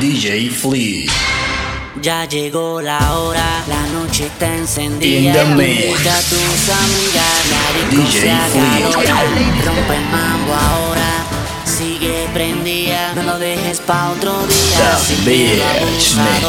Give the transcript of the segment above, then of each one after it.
DJ Flea. Ya llegó la hora, la noche está encendida. Ya tus amigas, DJ Flea. Rompe el mambo ahora, sigue prendida. No lo dejes pa' otro día. The Bitch Mix.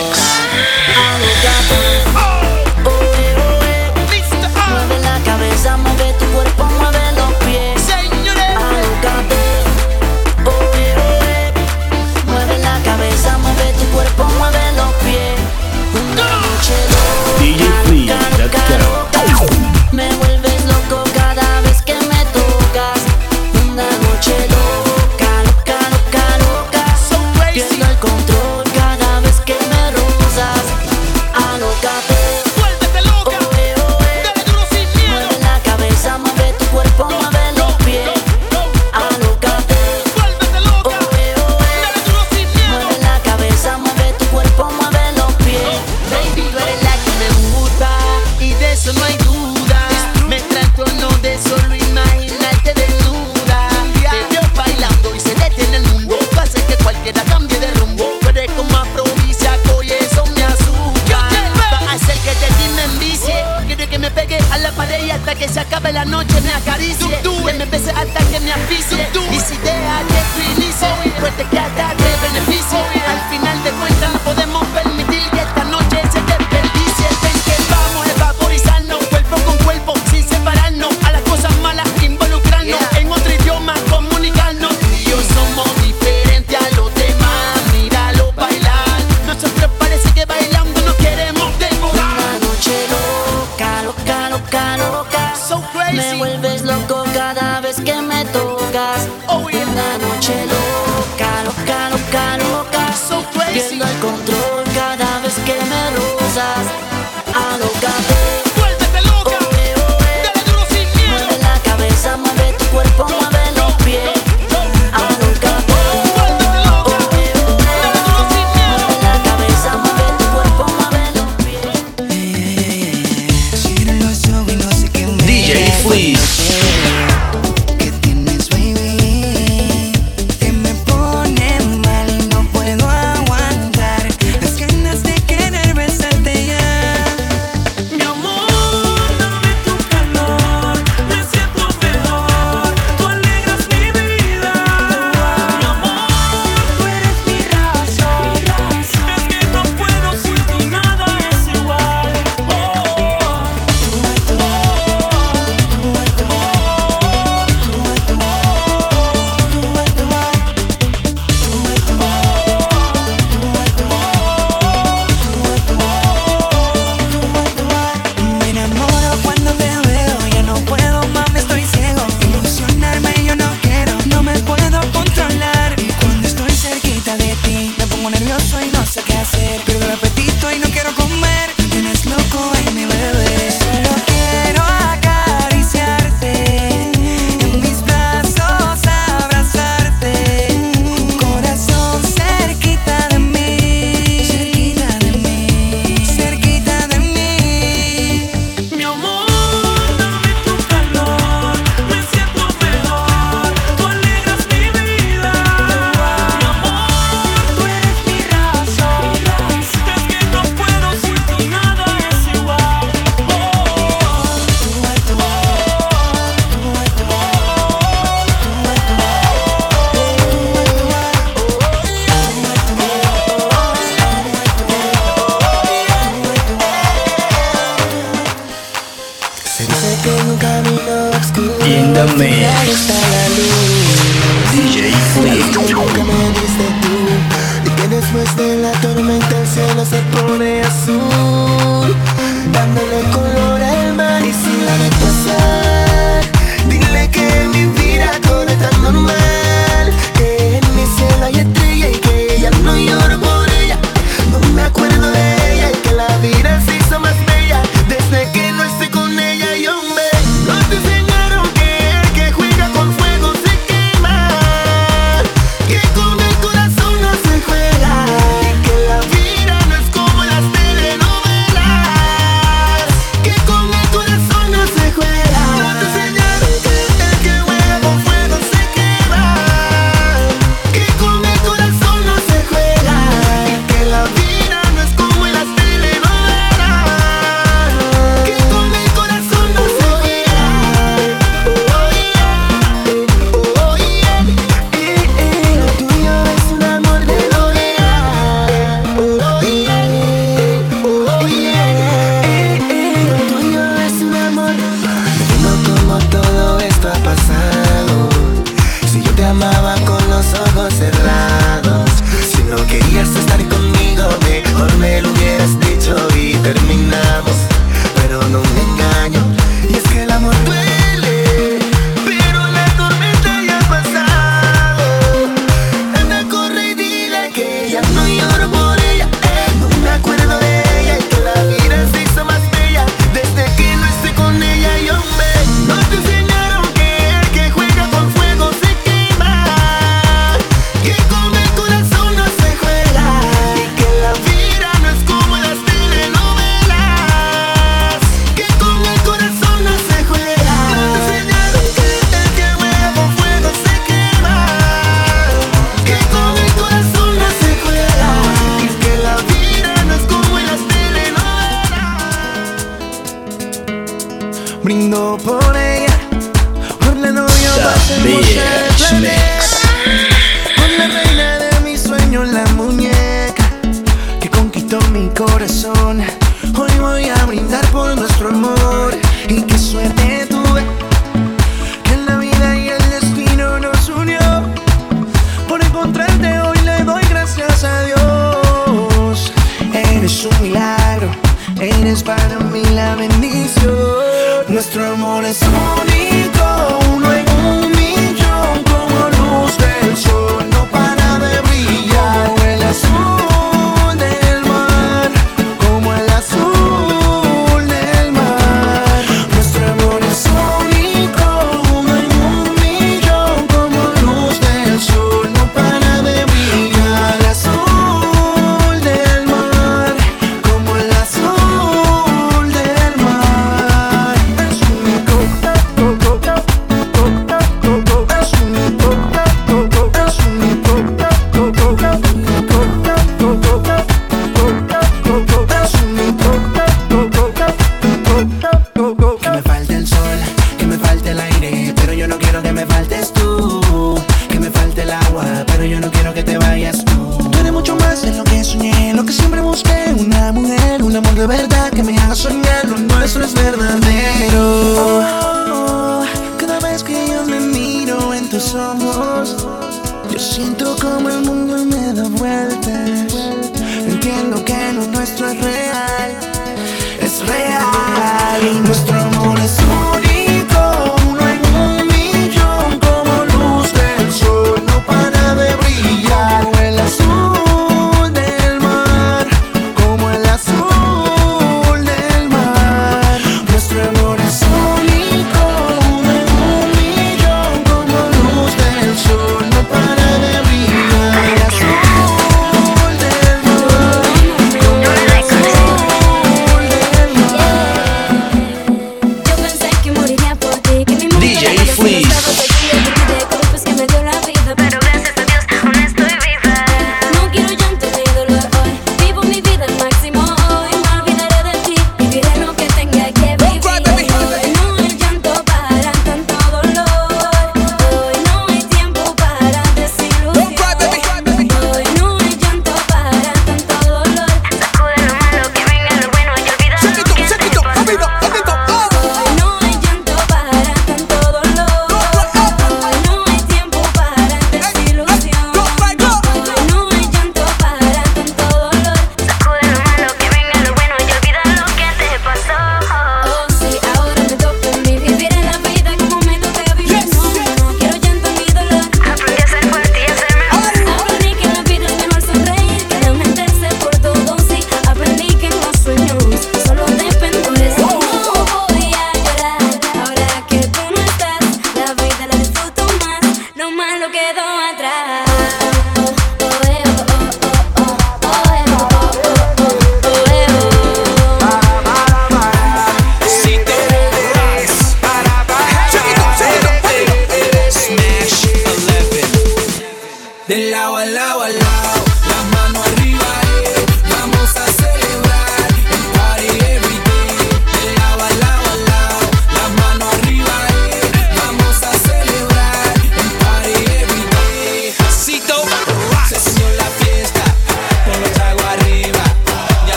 Corazón.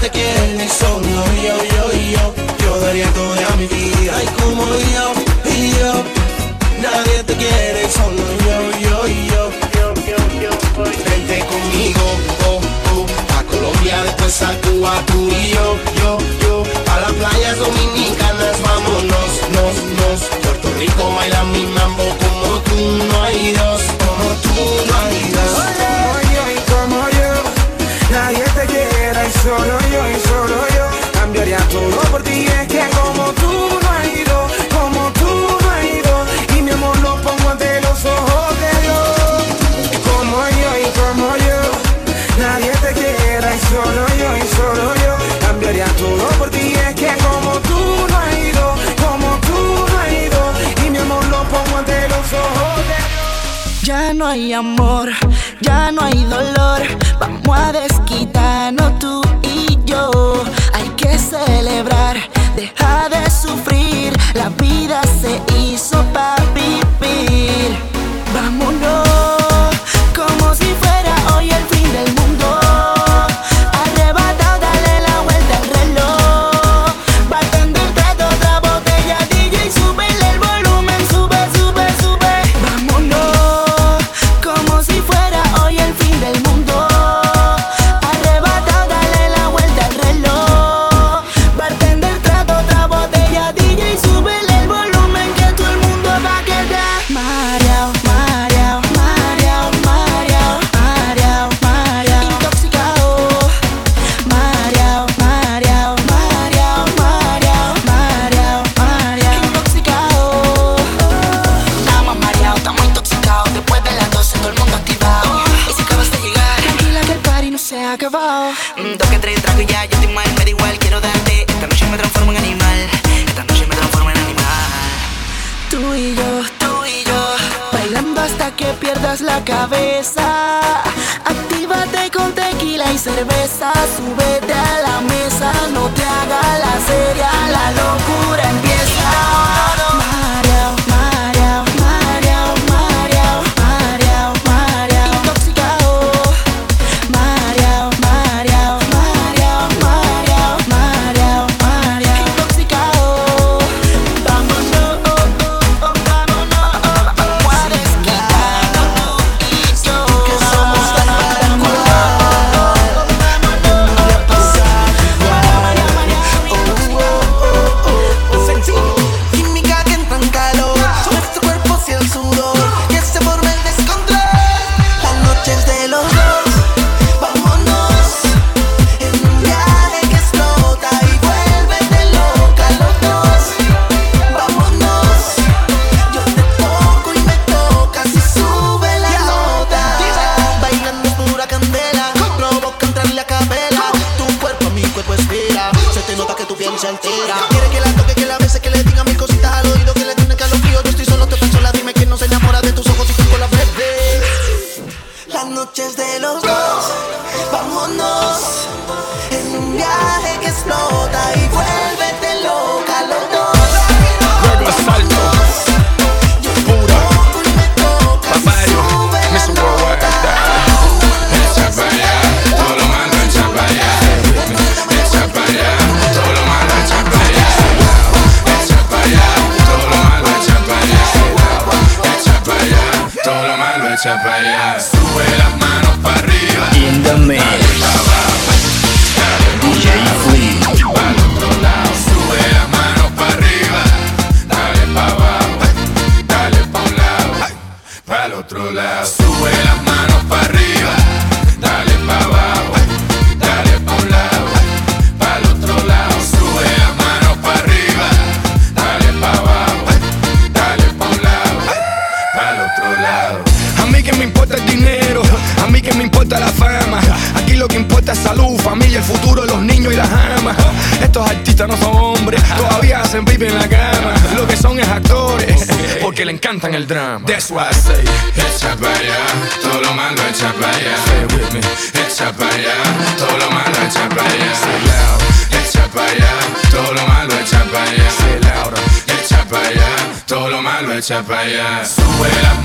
te quieres ni solo yo, yo, yo, yo daría toda mi vida. Ay, como yo solo yo y solo yo cambiaría todo por ti. Es que como tú no has ido, como tú no has ido, y mi amor lo pongo ante los ojos de Dios. Como yo y como yo, nadie te quiera y solo yo y solo yo cambiaría todo por ti. Es que como tú no has ido, como tú no has ido, y mi amor lo pongo ante los ojos de Dios. Ya no hay amor, ya no hay dolor, vamos a desquitarnos celebrar, deja de sufrir, la vida se hizo cerveza, sube soltera. Que la drama. That's why I say, echa para allá, todo lo malo echa para allá. Say with me, echa para allá, todo lo malo echa para allá. Say loud, echa para allá, todo lo malo echa para allá. Say loud, echa para allá, todo lo malo echa para allá. Sube las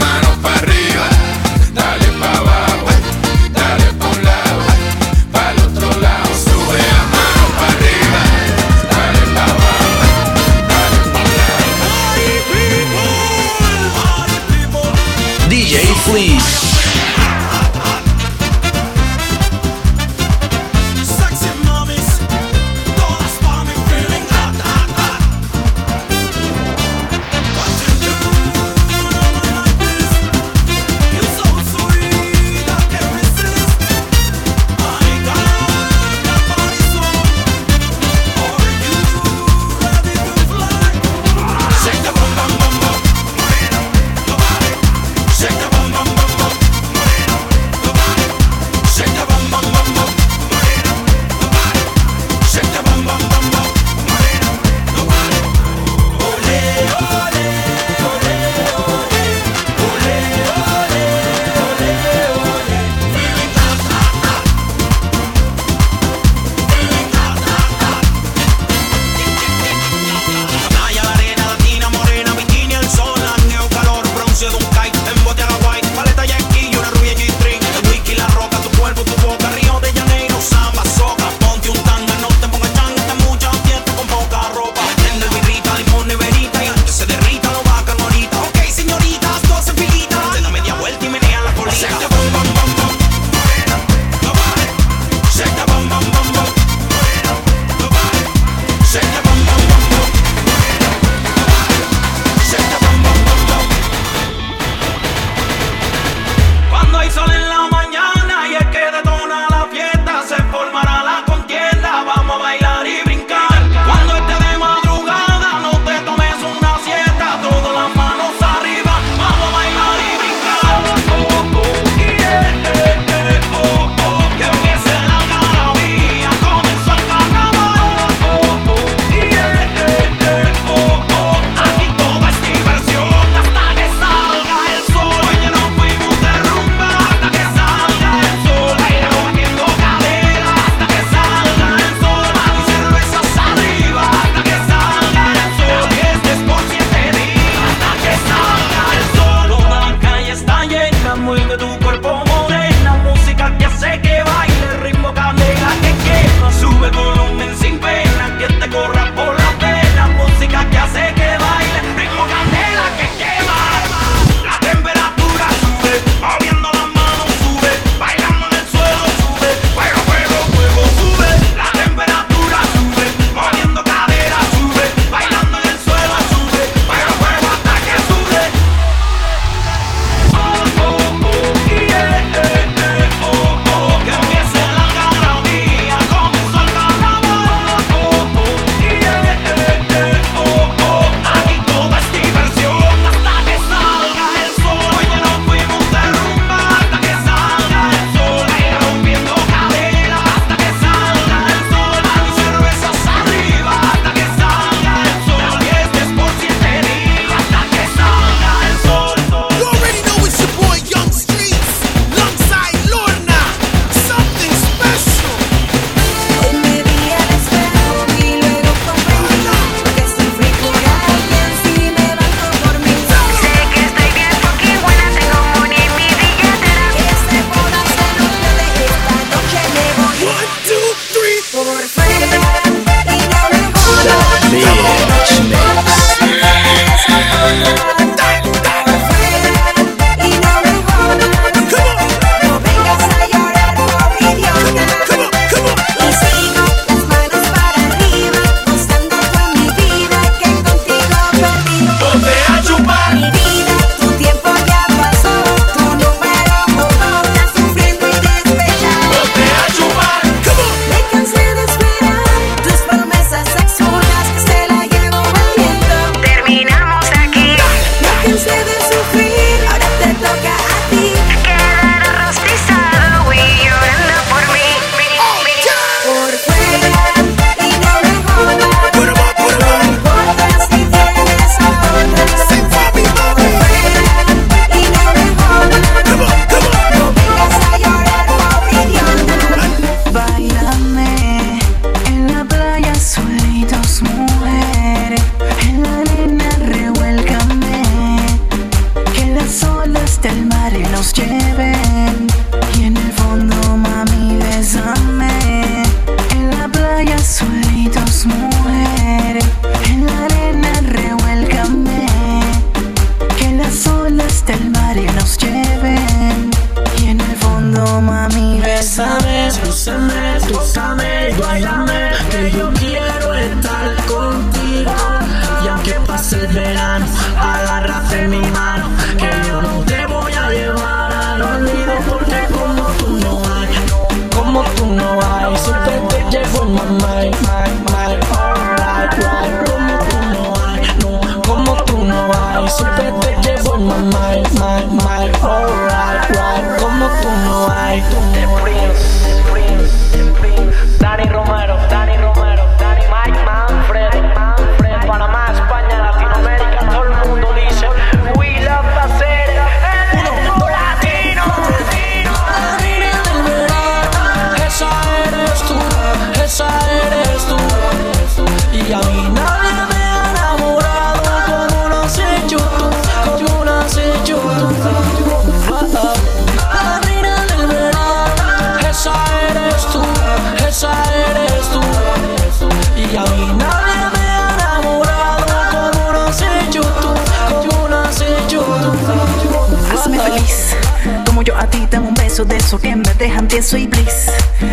yo a ti dame un beso de esos que me dejan tieso y bliss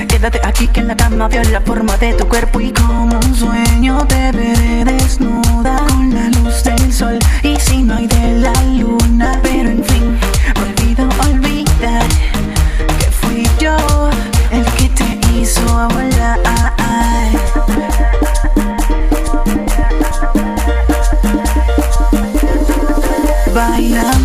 Quédate aquí que en la cama veo la forma de tu cuerpo y como un sueño te veré desnuda con la luz del sol. Y si no hay de la luna Pero en fin, olvido olvidar que fui yo el que te hizo volar. Bailamos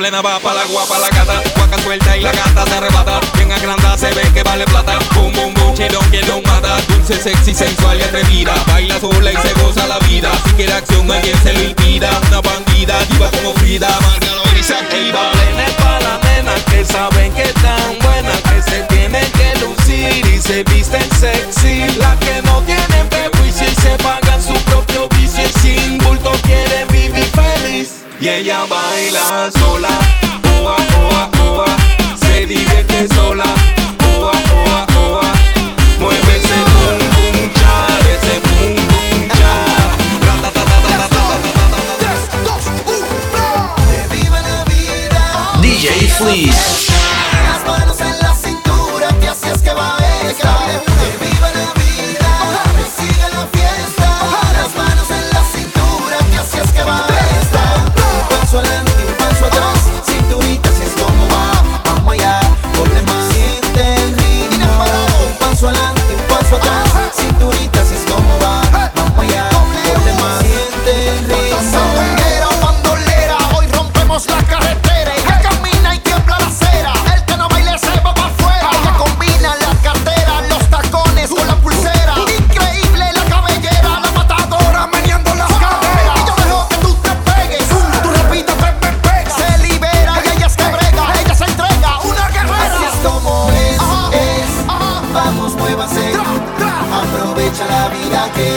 plena va para la guapa, la gata. Cuaca suelta y la gata se arrebata. Bien agrandada se ve que vale plata. Boom, boom, boom, chilón, que lo mata. Dulce, sexy, sensual y atrevida. Baila sola y se goza la vida. Si quiere acción, alguien se lo impida. Una bandida, diva como Frida. Márcalo y se activa. Plena es para la nena que saben que tan buena que se tienen que lucir y se visten sexy. Las que no tienen prejuicio y se pagan su propio vicio y sin bulto quieren vivir feliz y ella baila sola. Oa, oa, oa, se divierte sola. Oa, oa, oa, mueve ese cha, ese cha. DJ Fleece.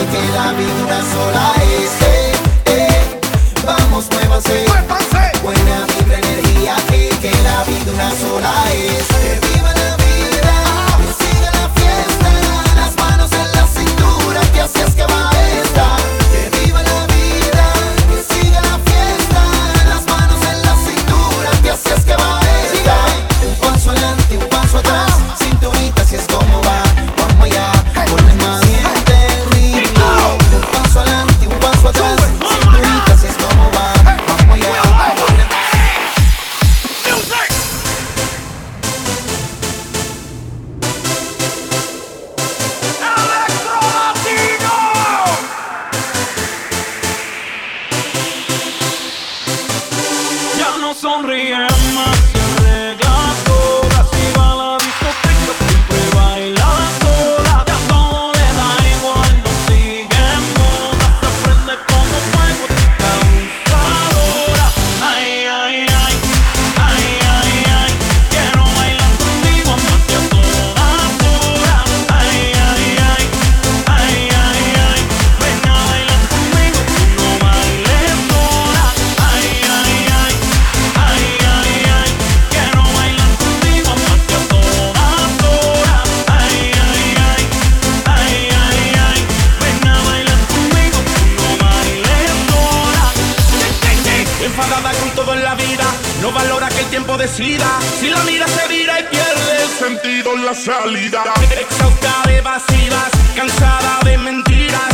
que la vida sola enfadada con todo en la vida, no valora que el tiempo decida. Si la mira se vira y pierde el sentido en la salida. Exhausta de vacías, cansada de mentiras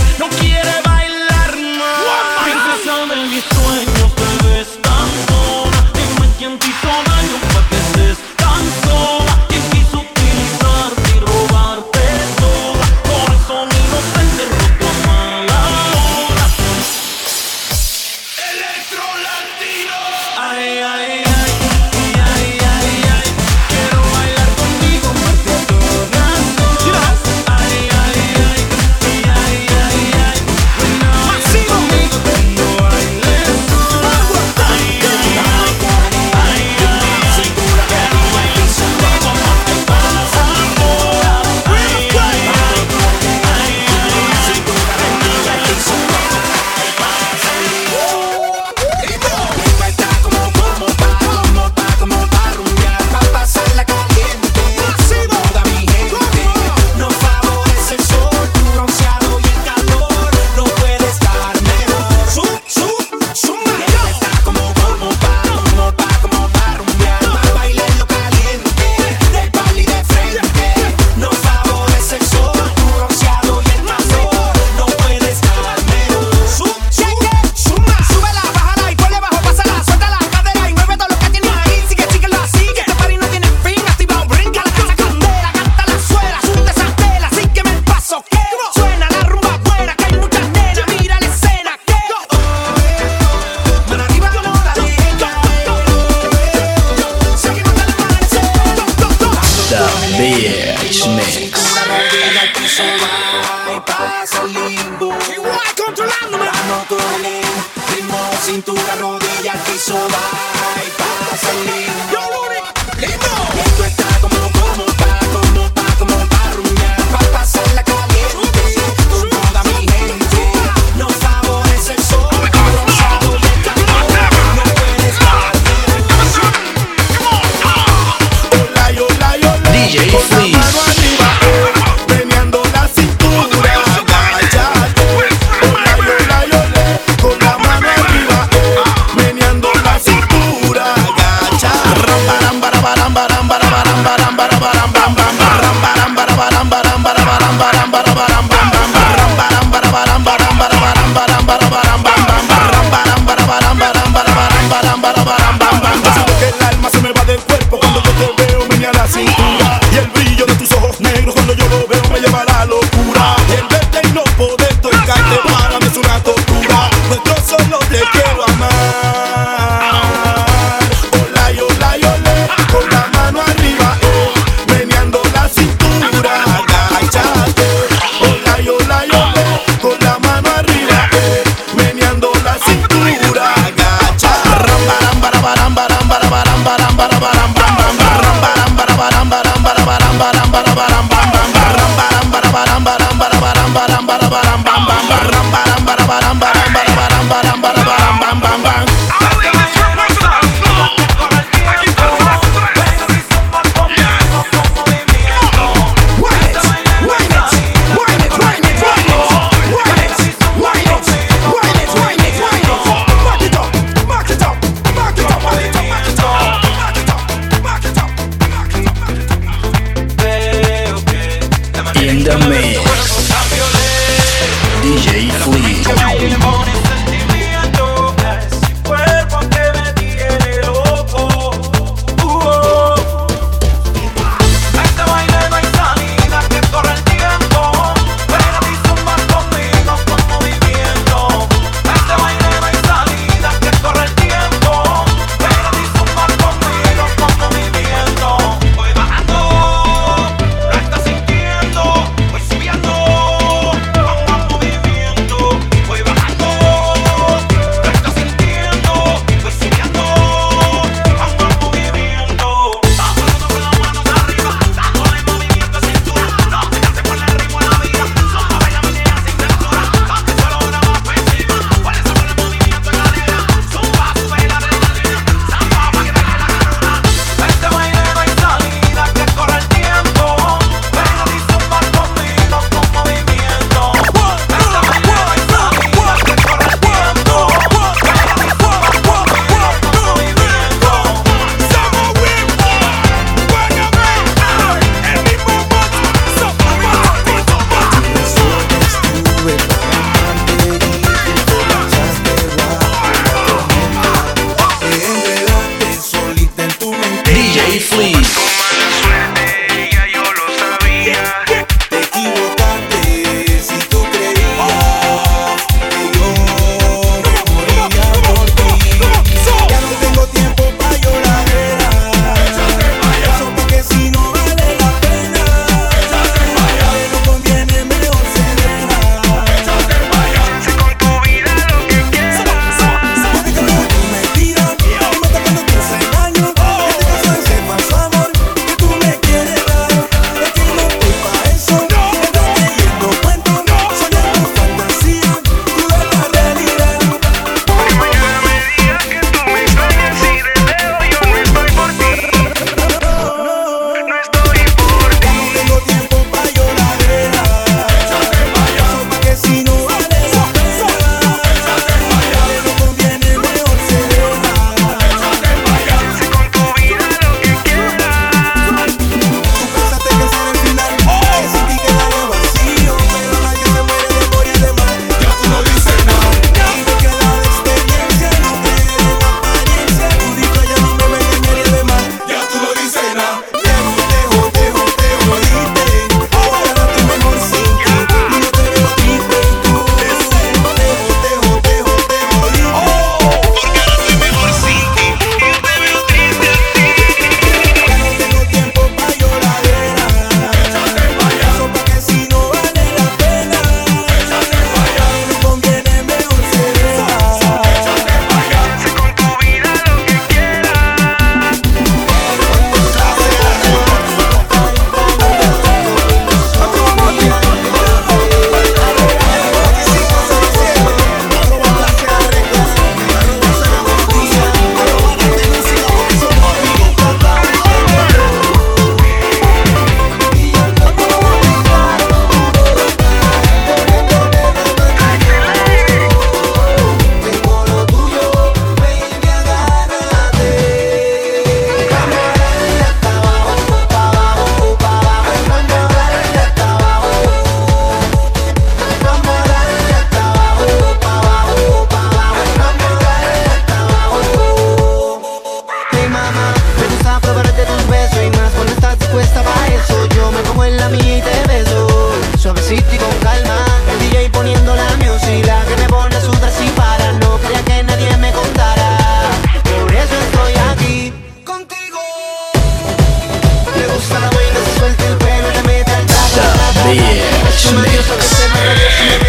the edge mix.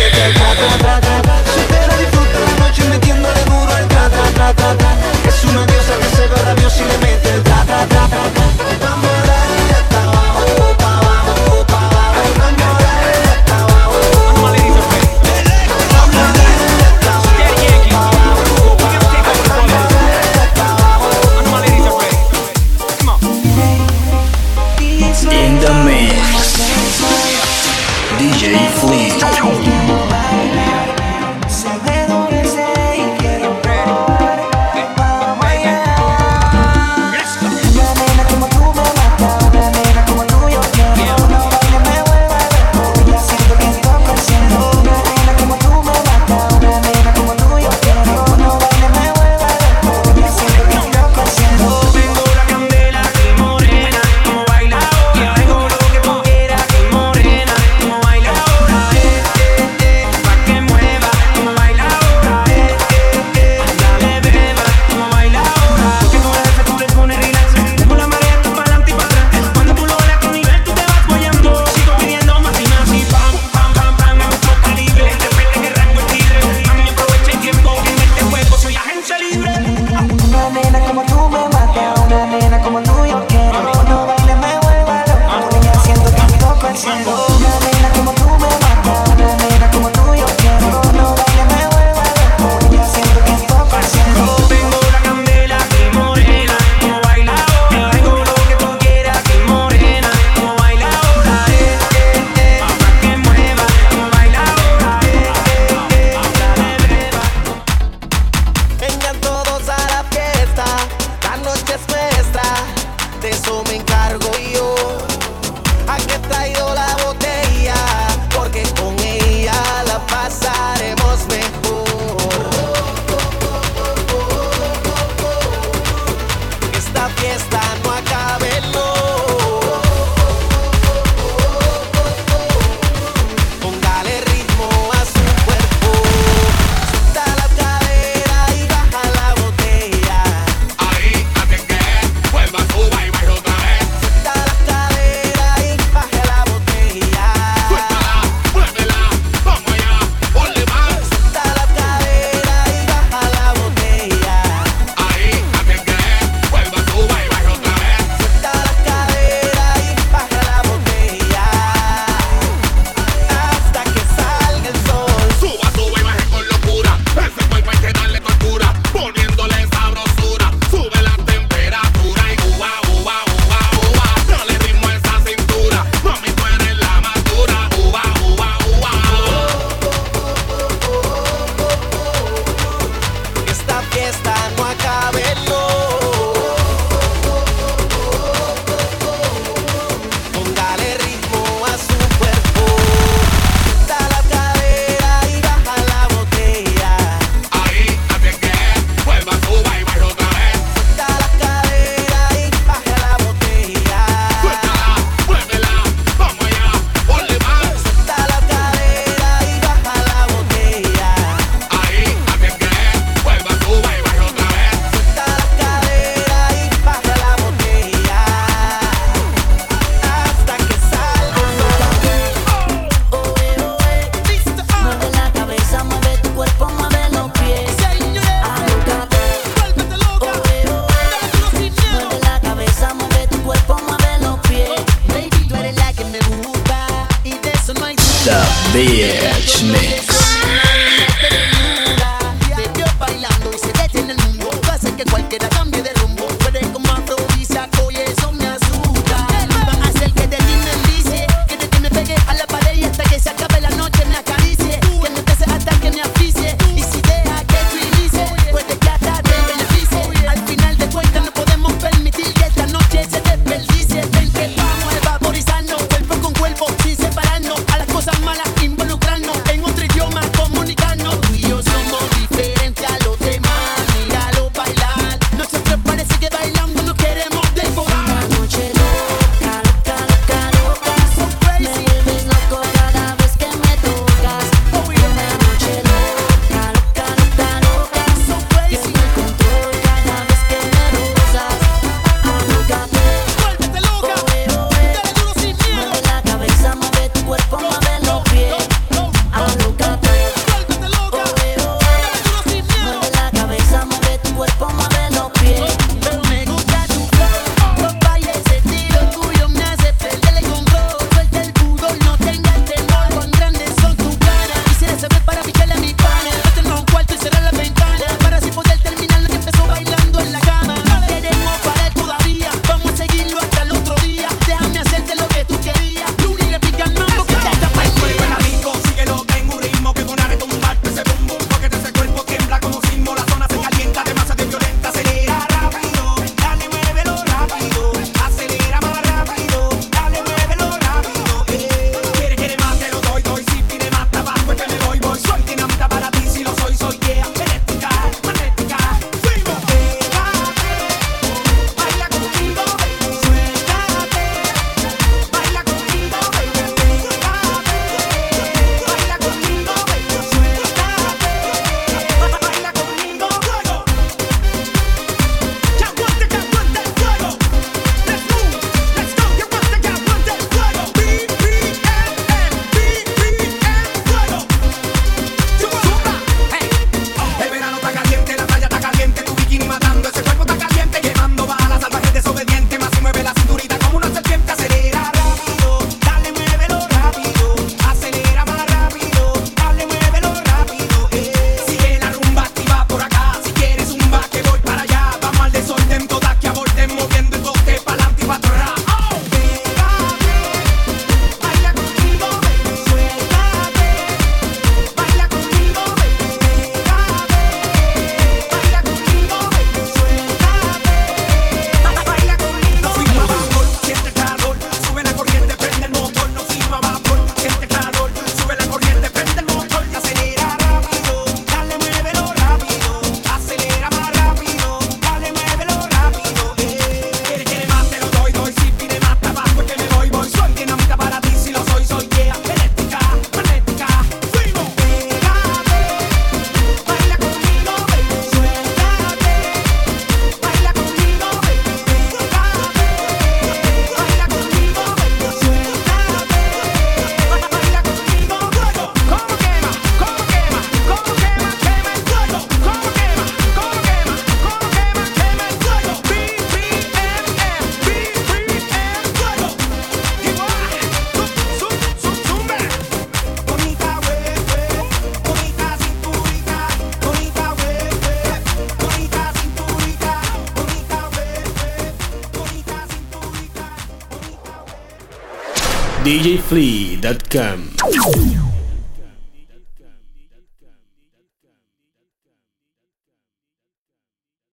DJFlea.com